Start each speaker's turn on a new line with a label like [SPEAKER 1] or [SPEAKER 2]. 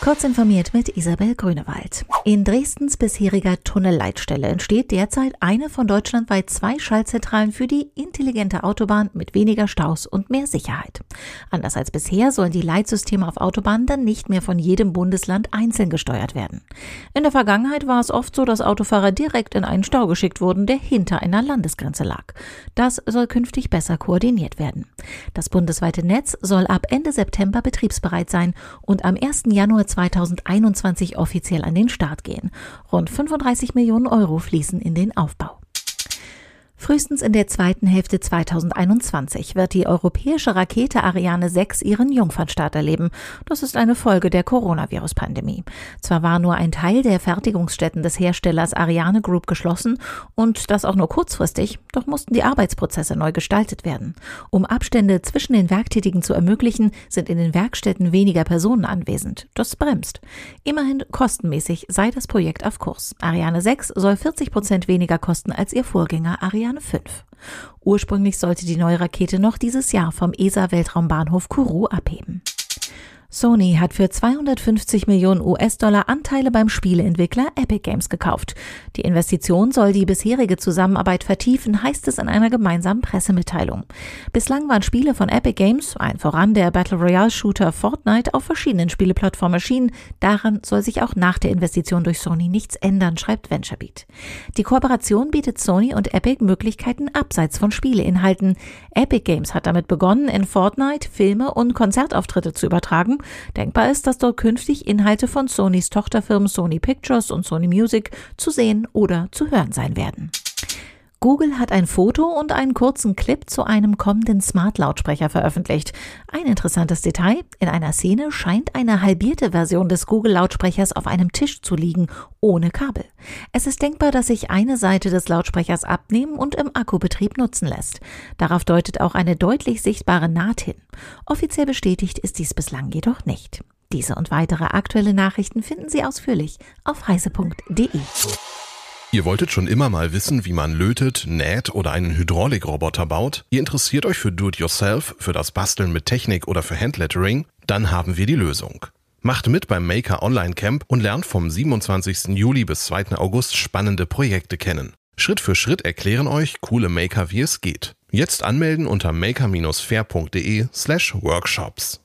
[SPEAKER 1] Kurz informiert mit Isabel Grünewald. In Dresdens bisheriger Tunnelleitstelle entsteht derzeit eine von deutschlandweit zwei Schaltzentralen für die intelligente Autobahn mit weniger Staus und mehr Sicherheit. Anders als bisher sollen die Leitsysteme auf Autobahnen dann nicht mehr von jedem Bundesland einzeln gesteuert werden. In der Vergangenheit war es oft so, dass Autofahrer direkt in einen Stau geschickt wurden, der hinter einer Landesgrenze lag. Das soll künftig besser koordiniert werden. Das bundesweite Netz soll ab Ende September betriebsbereit sein und am 1. Januar 2021 offiziell an den Start gehen. Rund 35 Millionen Euro fließen in den Aufbau. Frühestens in der zweiten Hälfte 2021 wird die europäische Rakete Ariane 6 ihren Jungfernstart erleben. Das ist eine Folge der Coronavirus-Pandemie. Zwar war nur ein Teil der Fertigungsstätten des Herstellers Ariane Group geschlossen und das auch nur kurzfristig, doch mussten die Arbeitsprozesse neu gestaltet werden. Um Abstände zwischen den Werktätigen zu ermöglichen, sind in den Werkstätten weniger Personen anwesend. Das bremst. Immerhin kostenmäßig sei das Projekt auf Kurs. Ariane 6 soll 40 Prozent weniger kosten als ihr Vorgänger Ariane Ariane 5. Ursprünglich sollte die neue Rakete noch dieses Jahr vom ESA-Weltraumbahnhof Kourou abheben. Sony hat für 250 Millionen US-Dollar Anteile beim Spieleentwickler Epic Games gekauft. Die Investition soll die bisherige Zusammenarbeit vertiefen, heißt es in einer gemeinsamen Pressemitteilung. Bislang waren Spiele von Epic Games, ein voran der Battle Royale Shooter Fortnite, auf verschiedenen Spieleplattformen erschienen. Daran soll sich auch nach der Investition durch Sony nichts ändern, schreibt VentureBeat. Die Kooperation bietet Sony und Epic Möglichkeiten abseits von Spieleinhalten. Epic Games hat damit begonnen, in Fortnite Filme und Konzertauftritte zu übertragen Denkbar ist, dass dort künftig Inhalte von Sonys Tochterfirmen Sony Pictures und Sony Music zu sehen oder zu hören sein werden. Google hat ein Foto und einen kurzen Clip zu einem kommenden Smart-Lautsprecher veröffentlicht. Ein interessantes Detail. In einer Szene scheint eine halbierte Version des Google-Lautsprechers auf einem Tisch zu liegen, ohne Kabel. Es ist denkbar, dass sich eine Seite des Lautsprechers abnehmen und im Akkubetrieb nutzen lässt. Darauf deutet auch eine deutlich sichtbare Naht hin. Offiziell bestätigt ist dies bislang jedoch nicht. Diese und weitere aktuelle Nachrichten finden Sie ausführlich auf heise.de.
[SPEAKER 2] Ihr wolltet schon immer mal wissen, wie man lötet, näht oder einen Hydraulikroboter baut? Ihr interessiert euch für Do-it-yourself, für das Basteln mit Technik oder für Handlettering? Dann haben wir die Lösung. Macht mit beim Maker Online Camp und lernt vom 27. Juli bis 2. August spannende Projekte kennen. Schritt für Schritt erklären euch coole Maker, wie es geht. Jetzt anmelden unter maker-fair.de slash workshops.